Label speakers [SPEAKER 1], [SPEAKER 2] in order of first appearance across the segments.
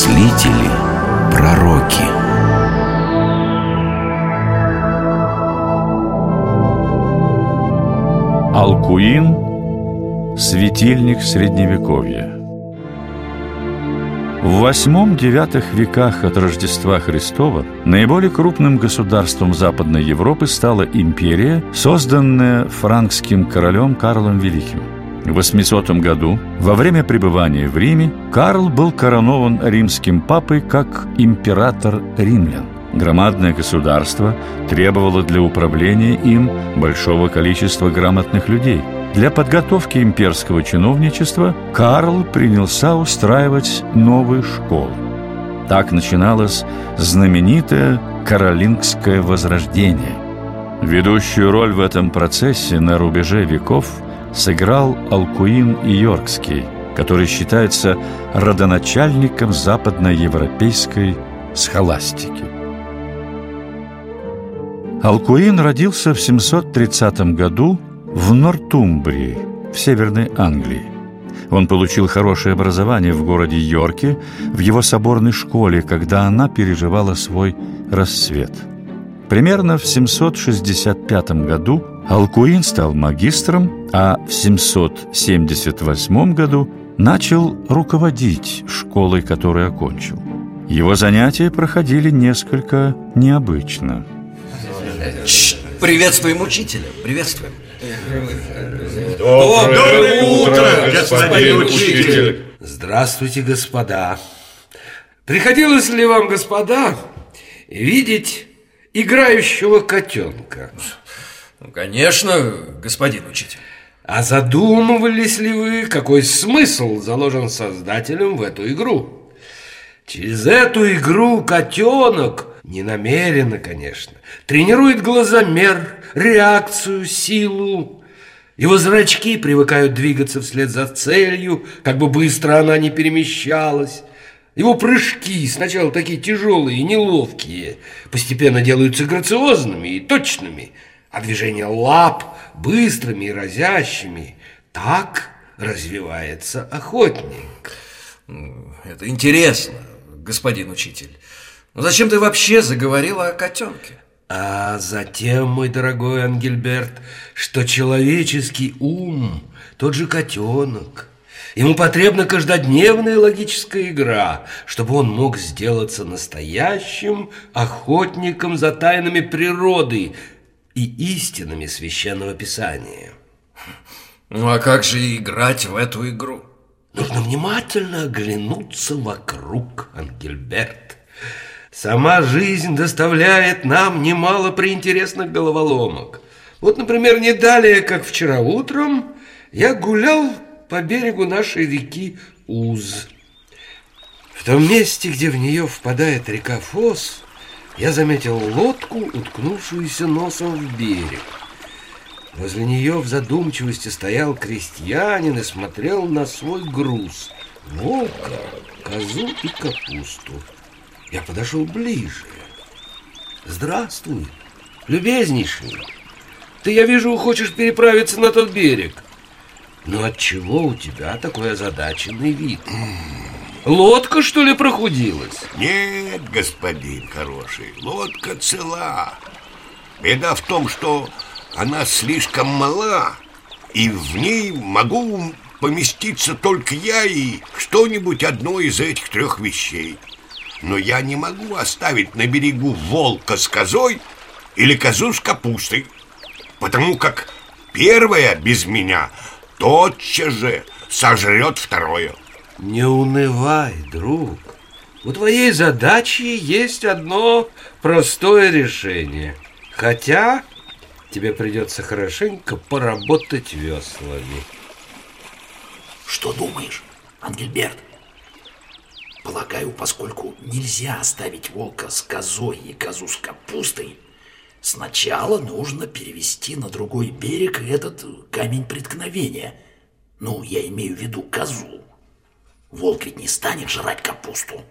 [SPEAKER 1] мыслители, пророки.
[SPEAKER 2] Алкуин – светильник Средневековья. В восьмом-девятых веках от Рождества Христова наиболее крупным государством Западной Европы стала империя, созданная франкским королем Карлом Великим. В 800 году, во время пребывания в Риме, Карл был коронован римским папой как император римлян. Громадное государство требовало для управления им большого количества грамотных людей – для подготовки имперского чиновничества Карл принялся устраивать новые школы. Так начиналось знаменитое Каролингское возрождение. Ведущую роль в этом процессе на рубеже веков сыграл Алкуин Йоркский, который считается родоначальником западноевропейской схоластики. Алкуин родился в 730 году в Нортумбрии, в Северной Англии. Он получил хорошее образование в городе Йорке, в его соборной школе, когда она переживала свой расцвет. Примерно в 765 году Алкуин стал магистром, а в 778 году начал руководить школой, которую окончил. Его занятия проходили несколько необычно.
[SPEAKER 3] Приветствуем учителя, приветствуем.
[SPEAKER 4] Доброе, утро, господин учитель.
[SPEAKER 5] Здравствуйте, господа. Приходилось ли вам, господа, видеть играющего котенка?
[SPEAKER 3] Ну, конечно, господин учитель.
[SPEAKER 5] А задумывались ли вы, какой смысл заложен создателем в эту игру? Через эту игру котенок, не намеренно, конечно, тренирует глазомер, реакцию, силу. Его зрачки привыкают двигаться вслед за целью, как бы быстро она не перемещалась. Его прыжки, сначала такие тяжелые и неловкие, постепенно делаются грациозными и точными, а движения лап быстрыми и разящими. Так развивается охотник.
[SPEAKER 3] Это интересно, господин учитель. Но зачем ты вообще заговорила о котенке?
[SPEAKER 5] А затем, мой дорогой Ангельберт, что человеческий ум, тот же котенок, ему потребна каждодневная логическая игра, чтобы он мог сделаться настоящим охотником за тайнами природы и истинами священного писания.
[SPEAKER 3] Ну а как же играть в эту игру?
[SPEAKER 5] Нужно внимательно оглянуться вокруг, Ангельберт. Сама жизнь доставляет нам немало приинтересных головоломок. Вот, например, не далее, как вчера утром, я гулял по берегу нашей реки Уз. В том месте, где в нее впадает река Фос, я заметил лодку, уткнувшуюся носом в берег. Возле нее в задумчивости стоял крестьянин и смотрел на свой груз – волка, козу и капусту. Я подошел ближе. Здравствуй, любезнейший. Ты, я вижу, хочешь переправиться на тот берег. Но от чего у тебя такой озадаченный вид? Лодка, что ли, прохудилась?
[SPEAKER 4] Нет, господин хороший, лодка цела. Беда в том, что она слишком мала, и в ней могу поместиться только я и что-нибудь одно из этих трех вещей. Но я не могу оставить на берегу волка с козой или козу с капустой, потому как первое без меня тотчас же сожрет второе.
[SPEAKER 5] Не унывай, друг. У твоей задачи есть одно простое решение. Хотя тебе придется хорошенько поработать веслами.
[SPEAKER 6] Что думаешь, Ангельберт? Полагаю, поскольку нельзя оставить волка с козой и козу с капустой, сначала нужно перевести на другой берег этот камень преткновения. Ну, я имею в виду козу. Волк ведь не станет жрать капусту.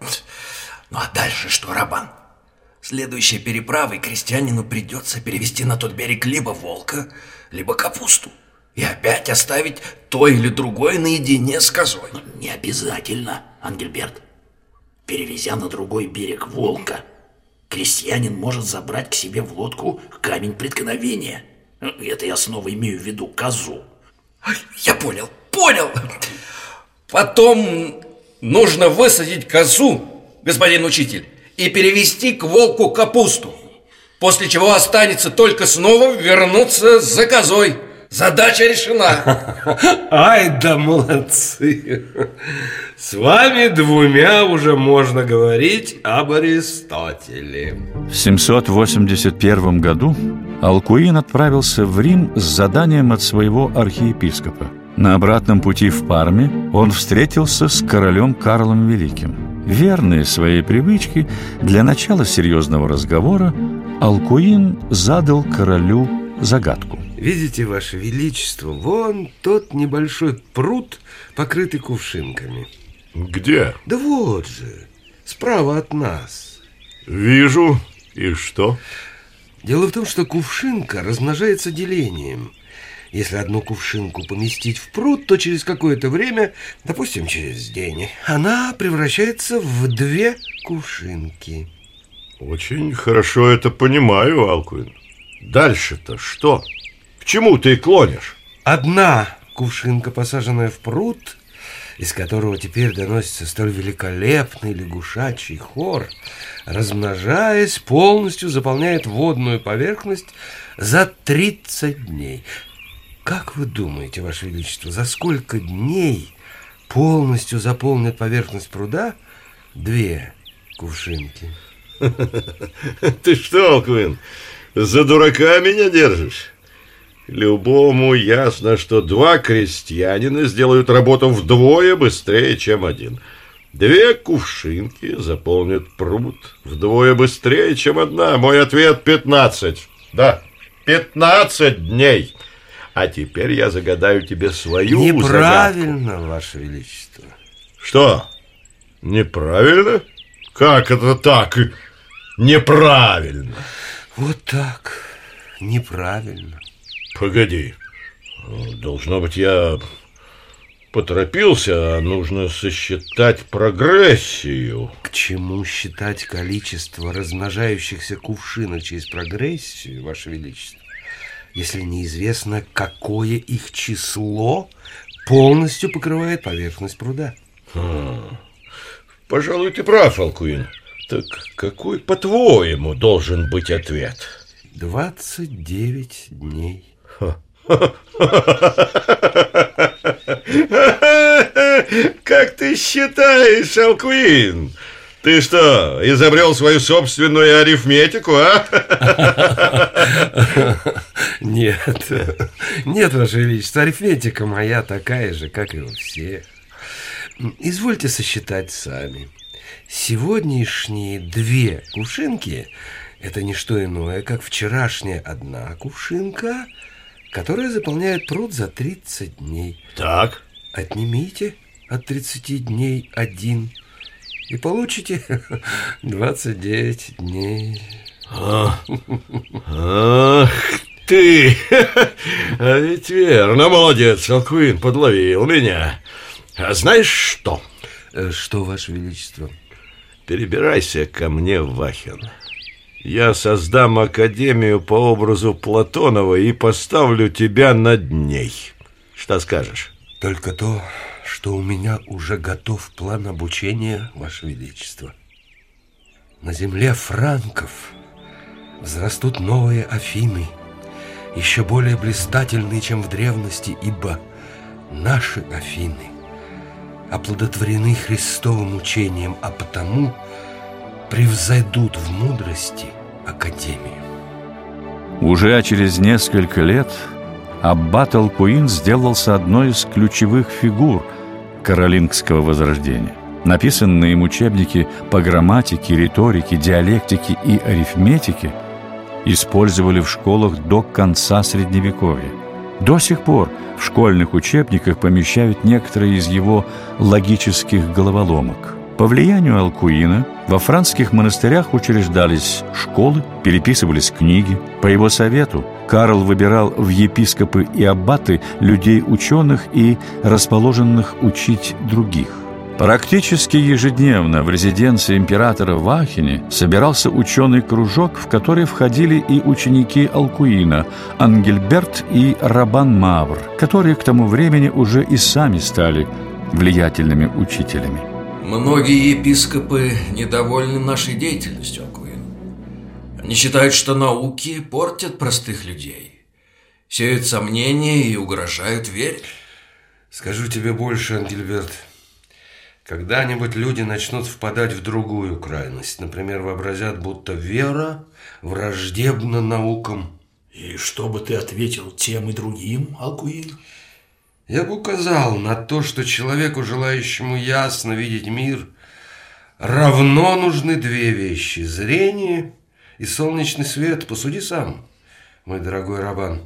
[SPEAKER 3] Ну а дальше что, Рабан? Следующей переправой крестьянину придется перевести на тот берег либо волка, либо капусту. И опять оставить то или другое наедине с козой.
[SPEAKER 6] Не обязательно, Ангельберт. Перевезя на другой берег Волка, крестьянин может забрать к себе в лодку камень преткновения. Это я снова имею в виду козу.
[SPEAKER 4] Я понял, понял. Потом нужно высадить козу, господин учитель, и перевести к волку капусту. После чего останется только снова вернуться за козой. Задача решена.
[SPEAKER 5] Ай да молодцы. С вами двумя уже можно говорить об Аристотеле.
[SPEAKER 2] В 781 году Алкуин отправился в Рим с заданием от своего архиепископа. На обратном пути в Парме он встретился с королем Карлом Великим. Верный своей привычке, для начала серьезного разговора Алкуин задал королю загадку.
[SPEAKER 5] Видите, Ваше Величество, вон тот небольшой пруд, покрытый кувшинками.
[SPEAKER 7] Где?
[SPEAKER 5] Да вот же, справа от нас.
[SPEAKER 7] Вижу. И что?
[SPEAKER 5] Дело в том, что кувшинка размножается делением. Если одну кувшинку поместить в пруд, то через какое-то время, допустим, через день, она превращается в две кувшинки.
[SPEAKER 7] Очень хорошо это понимаю, Алкуин. Дальше-то что? К чему ты клонишь?
[SPEAKER 5] Одна кувшинка, посаженная в пруд, из которого теперь доносится столь великолепный лягушачий хор, размножаясь, полностью заполняет водную поверхность за 30 дней. Как вы думаете, Ваше Величество, за сколько дней полностью заполнит поверхность пруда две кувшинки?
[SPEAKER 7] Ты что, Алкуин, за дурака меня держишь? Любому ясно, что два крестьянина сделают работу вдвое быстрее, чем один. Две кувшинки заполнят пруд вдвое быстрее, чем одна. Мой ответ — пятнадцать. Да, пятнадцать дней. А теперь я загадаю тебе свою
[SPEAKER 5] Неправильно,
[SPEAKER 7] загадку.
[SPEAKER 5] Ваше Величество.
[SPEAKER 7] Что? Неправильно? Как это так? Неправильно.
[SPEAKER 5] Вот так. Неправильно.
[SPEAKER 7] Погоди. Должно быть, я поторопился, а нужно сосчитать прогрессию.
[SPEAKER 5] К чему считать количество размножающихся кувшинок через прогрессию, Ваше Величество, если неизвестно, какое их число полностью покрывает поверхность пруда?
[SPEAKER 7] А, пожалуй, ты прав, Алкуин. Так какой, по-твоему, должен быть ответ?
[SPEAKER 5] 29 дней.
[SPEAKER 7] Как ты считаешь, Алкуин? Ты что, изобрел свою собственную арифметику, а?
[SPEAKER 5] Нет, нет, Ваше Величество, арифметика моя такая же, как и у всех. Извольте сосчитать сами. Сегодняшние две кувшинки – это не что иное, как вчерашняя одна кувшинка, которая заполняет пруд за 30 дней.
[SPEAKER 7] Так.
[SPEAKER 5] Отнимите от 30 дней один и получите 29 дней.
[SPEAKER 7] Ах ты! А ведь верно, молодец, Алкуин, подловил меня. А знаешь что?
[SPEAKER 5] Э, Что, Ваше Величество?
[SPEAKER 7] Перебирайся ко мне Вахин. Я создам академию по образу Платонова и поставлю тебя над ней. Что скажешь?
[SPEAKER 5] Только то, что у меня уже готов план обучения, Ваше Величество. На земле франков взрастут новые Афины, еще более блистательные, чем в древности, ибо наши Афины оплодотворены Христовым учением, а потому превзойдут в мудрости Академию.
[SPEAKER 2] Уже через несколько лет Аббат Алкуин сделался одной из ключевых фигур каролингского возрождения. Написанные им учебники по грамматике, риторике, диалектике и арифметике использовали в школах до конца Средневековья. До сих пор в школьных учебниках помещают некоторые из его логических головоломок. По влиянию Алкуина во францских монастырях учреждались школы, переписывались книги. По его совету Карл выбирал в епископы и аббаты людей ученых и расположенных учить других. Практически ежедневно в резиденции императора в собирался ученый кружок, в который входили и ученики Алкуина, Ангельберт и Рабан Мавр, которые к тому времени уже и сами стали влиятельными учителями.
[SPEAKER 3] Многие епископы недовольны нашей деятельностью, Алкуин. Они считают, что науки портят простых людей, сеют сомнения и угрожают вере.
[SPEAKER 5] Скажу тебе больше, Ангельберт. Когда-нибудь люди начнут впадать в другую крайность. Например, вообразят, будто вера враждебна наукам.
[SPEAKER 6] И что бы ты ответил тем и другим, Алкуин?
[SPEAKER 5] Я бы указал на то, что человеку, желающему ясно видеть мир, равно нужны две вещи – зрение и солнечный свет. Посуди сам, мой дорогой Рабан.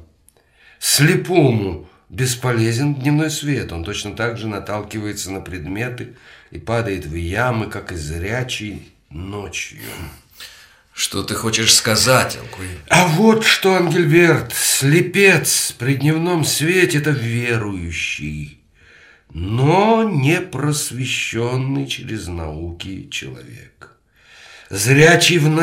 [SPEAKER 5] Слепому бесполезен дневной свет. Он точно так же наталкивается на предметы и падает в ямы, как и зрячий ночью.
[SPEAKER 3] Что ты хочешь сказать, Алкуин?
[SPEAKER 5] А вот что, Ангельберт, слепец при дневном свете – это верующий, но не просвещенный через науки человек. Зрячий в ночи